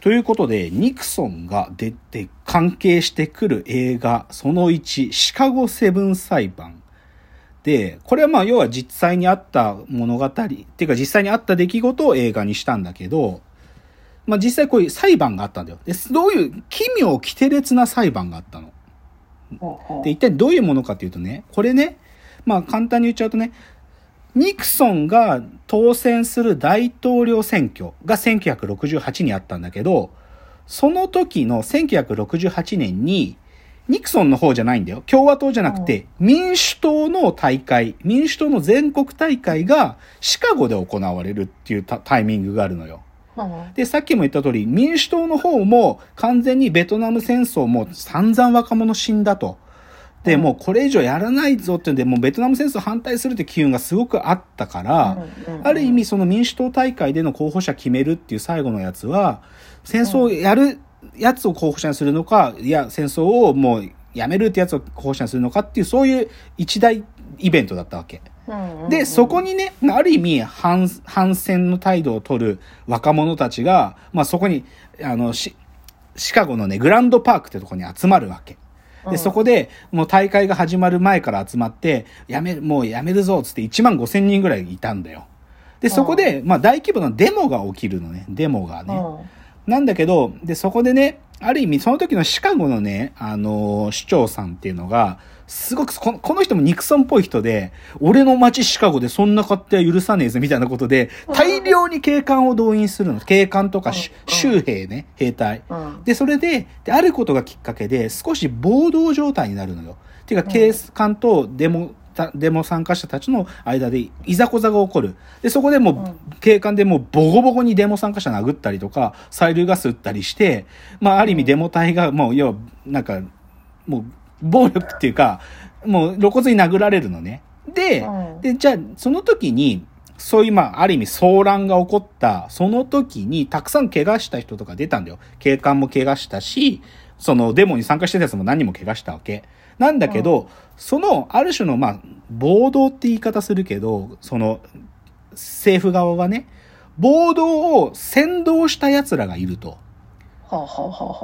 ということで、ニクソンが出て関係してくる映画、その1、シカゴセブン裁判。で、これはまあ要は実際にあった物語、っていうか実際にあった出来事を映画にしたんだけど、まあ実際こういう裁判があったんだよ。で、どういう奇妙奇天烈な裁判があったの？で、一体どういうものかっていうとね、これね、まあ簡単に言っちゃうとね、ニクソンが当選する大統領選挙が1968にあったんだけど、その時の1968年に、ニクソンの方じゃないんだよ。共和党じゃなくて、民主党の大会、民主党の全国大会がシカゴで行われるっていうタイミングがあるのよ。で、さっきも言った通り、民主党の方も完全にベトナム戦争も散々若者死んだと。で、もうこれ以上やらないぞっていうんで、もうベトナム戦争反対するって機運がすごくあったから、ある意味その民主党大会での候補者決めるっていう最後のやつは、戦争をやるやつを候補者にするのか、いや、戦争をもうやめるってやつを候補者にするのかっていう、そういう一大イベントだったわけ。で、そこにね、ある意味反、反戦の態度を取る若者たちが、まあそこに、あの、シカゴのね、グランドパークってとこに集まるわけ。で、そこで、もう大会が始まる前から集まって、やめ、もうやめるぞ、つって1万5千人ぐらいいたんだよ。で、そこで、まあ大規模なデモが起きるのね、デモがね。なんだけど、で、そこでね、ある意味、その時のシカゴのね、あのー、市長さんっていうのが、すごくこの、この人もニクソンっぽい人で、俺の街シカゴでそんな勝手は許さねえぜ、みたいなことで、大量に警官を動員するの。警官とか、州兵ね、兵隊。で、それでで、あることがきっかけで、少し暴動状態になるのよ。っていうか、警官とデモ、デモ参加者たちの間でいざこざが起こる。で、そこでもう、警官でもうボコボコにデモ参加者殴ったりとか、催涙ガス撃ったりして、まあ、ある意味デモ隊がもう、要は、なんか、もう、暴力っていうか、もう露骨に殴られるのね。で、うん、で、じゃあ、その時に、そういう、まあ、ある意味騒乱が起こった、その時に、たくさん怪我した人とか出たんだよ。警官も怪我したし、そのデモに参加してたやつも何人も怪我したわけ。なんだけど、うん、その、ある種の、まあ、暴動って言い方するけど、その、政府側はね、暴動を先導した奴らがいると。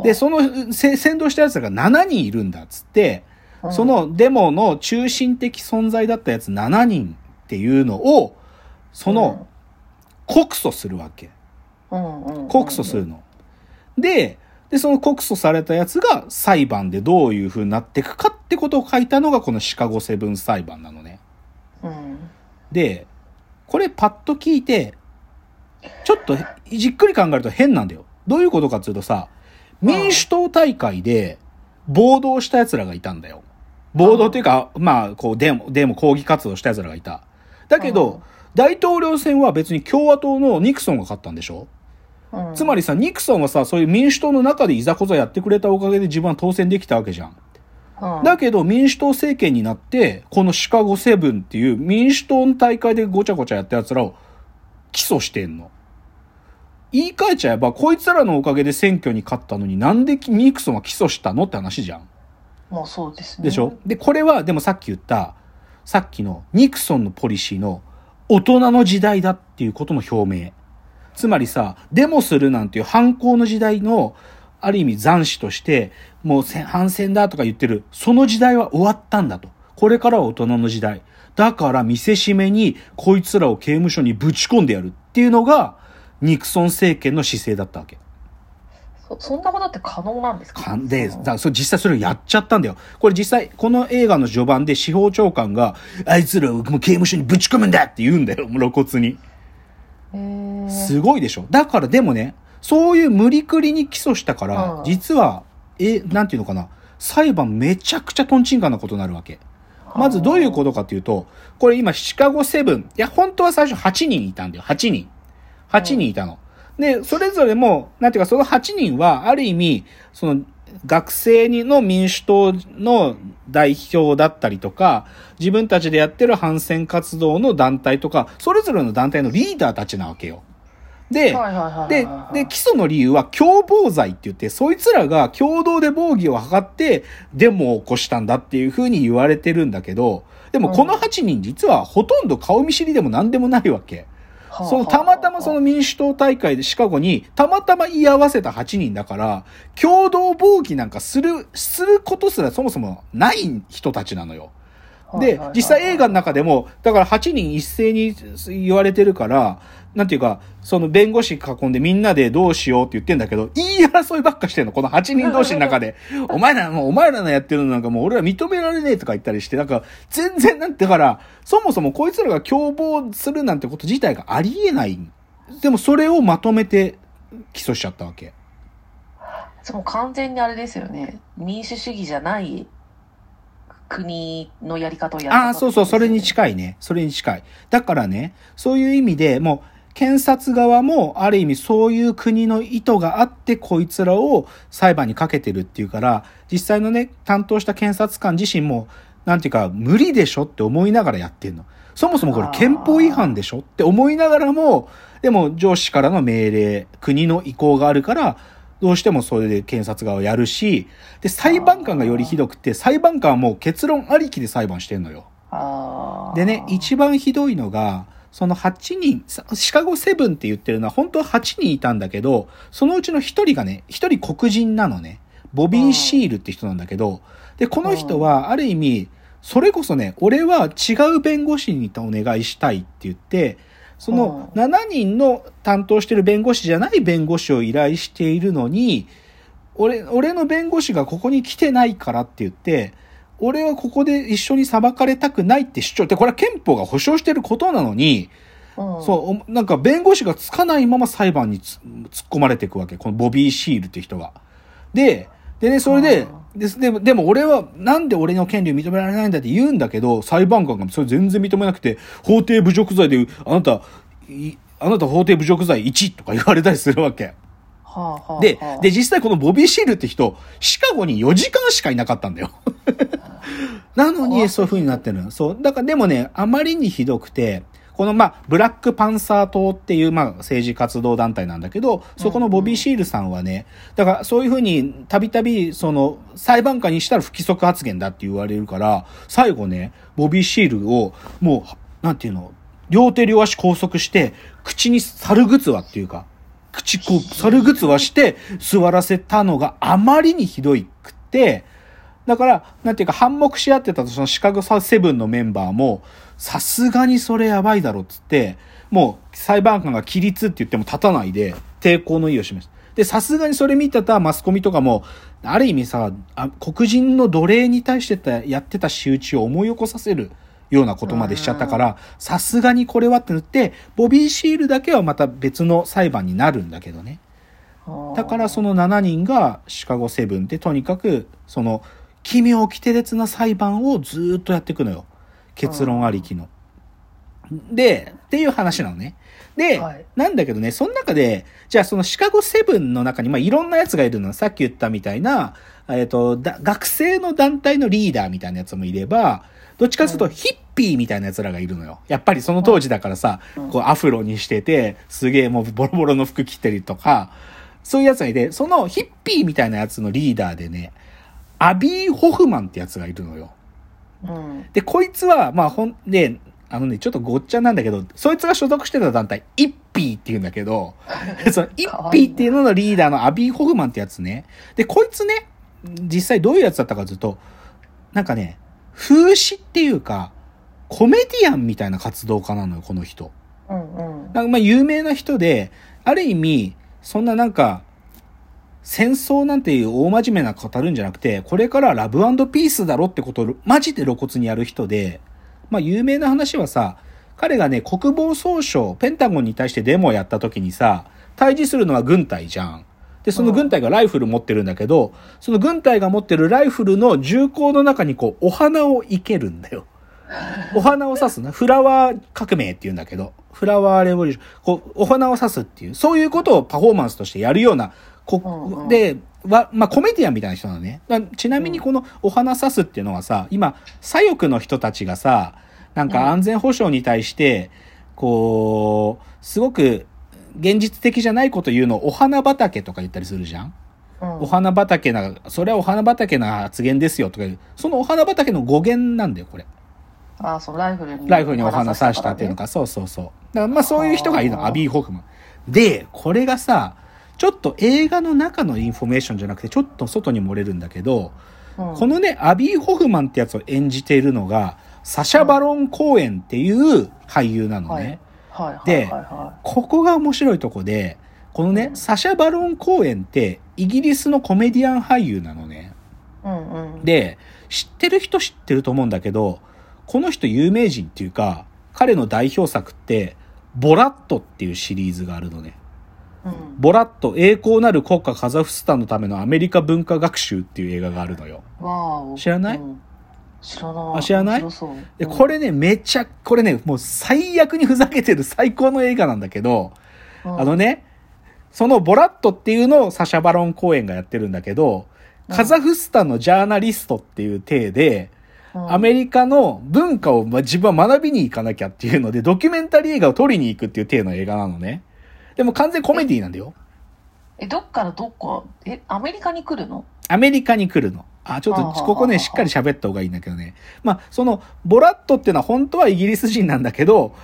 で、その先導した奴らが7人いるんだっつって、そのデモの中心的存在だったやつ7人っていうのを、その、告訴するわけ。告訴するの。で、で、その告訴されたやつが裁判でどういう風になっていくかってことを書いたのがこのシカゴセブン裁判なのね。うん、で、これパッと聞いて、ちょっとじっくり考えると変なんだよ。どういうことかっていうとさ、民主党大会で暴動した奴らがいたんだよ。暴動っていうか、まあ、こう、デモ、デモ抗議活動した奴らがいた。だけど、大統領選は別に共和党のニクソンが勝ったんでしょ？つまりさ、ニクソンはさ、そういう民主党の中でいざこざやってくれたおかげで自分は当選できたわけじゃん。だけど民主党政権になって、このシカゴセブンっていう民主党の大会でごちゃごちゃやった奴らを起訴してんの。言い換えちゃえば、こいつらのおかげで選挙に勝ったのになんでニクソンは起訴したのって話じゃん。まあそうですね。でしょ？で、これは、でもさっき言った、さっきのニクソンのポリシーの大人の時代だっていうことの表明。つまりさ、デモするなんていう反抗の時代の、ある意味残死として、もう反戦だとか言ってる、その時代は終わったんだと。これからは大人の時代。だから見せしめにこいつらを刑務所にぶち込んでやるっていうのが、ニクソン政権の姿勢だったわけ。そそんなことって可能なんですか？で、だそ実際それをやっちゃったんだよ。これ実際、この映画の序盤で司法長官が、あいつらをもう刑務所にぶち込むんだって言うんだよ、露骨に。すごいでしょ。だからでもね、そういう無理くりに起訴したから、実は、え、なんていうのかな、裁判めちゃくちゃトンチンカンなことになるわけ。まずどういうことかというと、これ今シカゴセブン、いや、本当は最初8人いたんだよ、8人。8人いたの。で、それぞれも、なんていうか、その8人は、ある意味、その、学生にの民主党の代表だったりとか、自分たちでやってる反戦活動の団体とか、それぞれの団体のリーダーたちなわけよ。で、で、で、基礎の理由は共謀罪って言って、そいつらが共同で防御を図ってデモを起こしたんだっていうふうに言われてるんだけど、でもこの8人実はほとんど顔見知りでも何でもないわけ。そのたまたまその民主党大会でシカゴにたまたま居合わせた8人だから、共同防御なんかする、することすらそもそもない人たちなのよ。で、実際映画の中でも、だから8人一斉に言われてるから、なんていうか、その弁護士囲んでみんなでどうしようって言ってんだけど、言い争いばっかしてんの、この8人同士の中で。お前ら、もうお前らのやってるのなんかもう俺ら認められねえとか言ったりして、なんか全然なんて、だから、そもそもこいつらが共謀するなんてこと自体がありえない。でもそれをまとめて起訴しちゃったわけ。その完全にあれですよね。民主主義じゃない国のやり方をやるああ、そうそう、それに近いね。それに近い。だからね、そういう意味でもう、検察側もある意味そういう国の意図があってこいつらを裁判にかけてるっていうから、実際のね、担当した検察官自身も、なんていうか、無理でしょって思いながらやってんの。そもそもこれ憲法違反でしょって思いながらも、でも上司からの命令、国の意向があるから、どうしてもそれで検察側をやるし、で、裁判官がよりひどくて、裁判官はもう結論ありきで裁判してんのよ。でね、一番ひどいのが、その8人、さシカゴセブンって言ってるのは本当は8人いたんだけど、そのうちの1人がね、1人黒人なのね。ボビー・シールって人なんだけど、で、この人はある意味、それこそね、俺は違う弁護士にお願いしたいって言って、そのう7人の担当してる弁護士じゃない弁護士を依頼しているのに、俺、俺の弁護士がここに来てないからって言って、俺はここで一緒に裁かれたくないって主張って、これは憲法が保障してることなのに、うんそう、おなんか弁護士がつかないまま裁判につ突っ込まれていくわけ。このボビー・シールって人が。で、でね、それで、ででも、でも俺は、なんで俺の権利を認められないんだって言うんだけど、裁判官がそれ全然認めなくて、法廷侮辱罪で、あなた、いあなた法廷侮辱罪1とか言われたりするわけ。はあはあではあ、で、実際このボビー・シールって人、シカゴに4時間しかいなかったんだよ。なのに、そういう風になってるの。そう。だからでもね、あまりにひどくて、この、まあ、ブラックパンサー党っていう、まあ、政治活動団体なんだけど、そこのボビー・シールさんはね、だからそういう風に、たびたび、その、裁判官にしたら不規則発言だって言われるから、最後ね、ボビー・シールを、もう、なんていうの、両手両足拘束して、口に猿ぐつわっていうか、口こう、猿ぐつわして座らせたのがあまりにひどいくって、だから、なんていうか、反目し合ってたとそのシカゴセブンのメンバーも、さすがにそれやばいだろっつって、もう裁判官が起立って言っても立たないで、抵抗の意を示す。で、さすがにそれ見てたマスコミとかも、ある意味さ、黒人の奴隷に対してたやってた仕打ちを思い起こさせるようなことまでしちゃったから、さすがにこれはって言って、ボビー・シールだけはまた別の裁判になるんだけどね。だからその7人がシカゴセブンでとにかくその奇妙奇て烈な裁判をずーっとやっていくのよ。結論ありきの。で、っていう話なのね。で、はいなんだけどね、その中で、じゃあそのシカゴセブンの中に、まあ、いろんなやつがいるの。さっき言ったみたいな、えっ、とだ、学生の団体のリーダーみたいなやつもいれば、どっちかというとヒッピーみたいなやつらがいるのよ。やっぱりその当時だからさ、うんこうアフロにしてて、すげえもうボロボロの服着てるとか、そういうやつがいて、そのヒッピーみたいなやつのリーダーでね、アビー・ホフマンってやつがいるのよ。うん。で、こいつは、まあ、ほんで、あのね、ちょっとごっちゃなんだけど、そいつが所属してた団体、イッピーって言うんだけど、そのイッピーっていうののリーダーのアビー・ホフマンってやつね。で、こいつね、実際どういうやつだったかというと、なんかね、風刺っていうか、コメディアンみたいな活動家なのよ、この人。うんうん。なんかまあ有名な人で、ある意味、そんななんか、戦争なんていう大真面目な語るんじゃなくて、これからはラブピースだろってことをマジで露骨にやる人で、まあ有名な話はさ、彼がね、国防総省、ペンタゴンに対してデモをやった時にさ、対峙するのは軍隊じゃん。で、その軍隊がライフル持ってるんだけど、その軍隊が持ってるライフルの銃口の中にこう、お花を生けるんだよ。お花を刺すな。フラワー革命って言うんだけど、フラワーレボリューション。こう、お花を刺すっていう、そういうことをパフォーマンスとしてやるような、こうんうんで、わ、まあ、コメディアンみたいな人なのね。だちなみにこのお花刺すっていうのはさ、今、左翼の人たちがさ、なんか安全保障に対して、こう、すごく現実的じゃないこと言うのをお花畑とか言ったりするじゃん？うんお花畑な、それはお花畑な発言ですよとかいう、そのお花畑の語源なんだよ、これ。あ、そう、ライフルに。ライフルにお花刺したっていうのかか、そうそうそう。だからまあそういう人がいるの、はあアビー・ホフマン。で、これがさ、ちょっと映画の中のインフォメーションじゃなくて、ちょっと外に漏れるんだけど、らね。このね、アビー・ホフマンってやつを演じているのが、サシャ・バロン・コーエンっていう俳優なのね。はい、はい、はいではここが面白いとこで、このね、サシャ・バロン・コーエンって、イギリスのコメディアン俳優なのね。い。うんうん。で、知ってる人知ってると思うんだけど、この人有名人っていうか、彼の代表作って、ボラットっていうシリーズがあるのね。うん。ボラット、栄光なる国家カザフスタンのためのアメリカ文化学習っていう映画があるのよ。知らない？うん。知らない。あ知らない？う。んこれね、めちゃ、これね、もう最悪にふざけてる最高の映画なんだけど、うん。あのね、そのボラットっていうのをサシャ・バロン公演がやってるんだけど、カザフスタンのジャーナリストっていう体で、うん。アメリカの文化をま自分は学びに行かなきゃっていうので、ドキュメンタリー映画を撮りに行くっていう体の映画なのね。でも完全コメディなんだよ。え、どっからどこ？え、アメリカに来るの？アメリカに来るの。あ、ちょっと、ここね、しっかり喋った方がいいんだけどね。まあ、その、ボラットっていうのは本当はイギリス人なんだけど、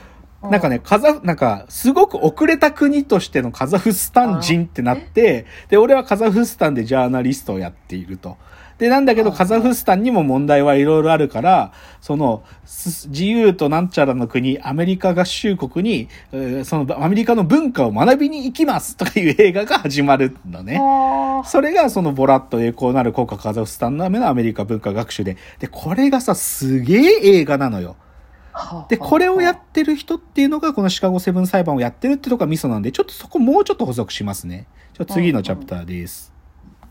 なんかね、カザフ、なんか、すごく遅れた国としてのカザフスタン人ってなって、で、俺はカザフスタンでジャーナリストをやっていると。で、なんだけど、はいカザフスタンにも問題はいろいろあるから、その、す自由となんちゃらの国、アメリカ合衆国に、えーその、アメリカの文化を学びに行きますとかいう映画が始まるのね。あそれがそのボラッと栄光なる国家カザフスタンのためのアメリカ文化学習で。で、これがさ、すげえ映画なのよ。ーで、これをやってる人っていうのがこのシカゴセブン裁判をやってるってとこがミソなんで、ちょっとそこもうちょっと補足しますね。ちょっと次のチャプターです。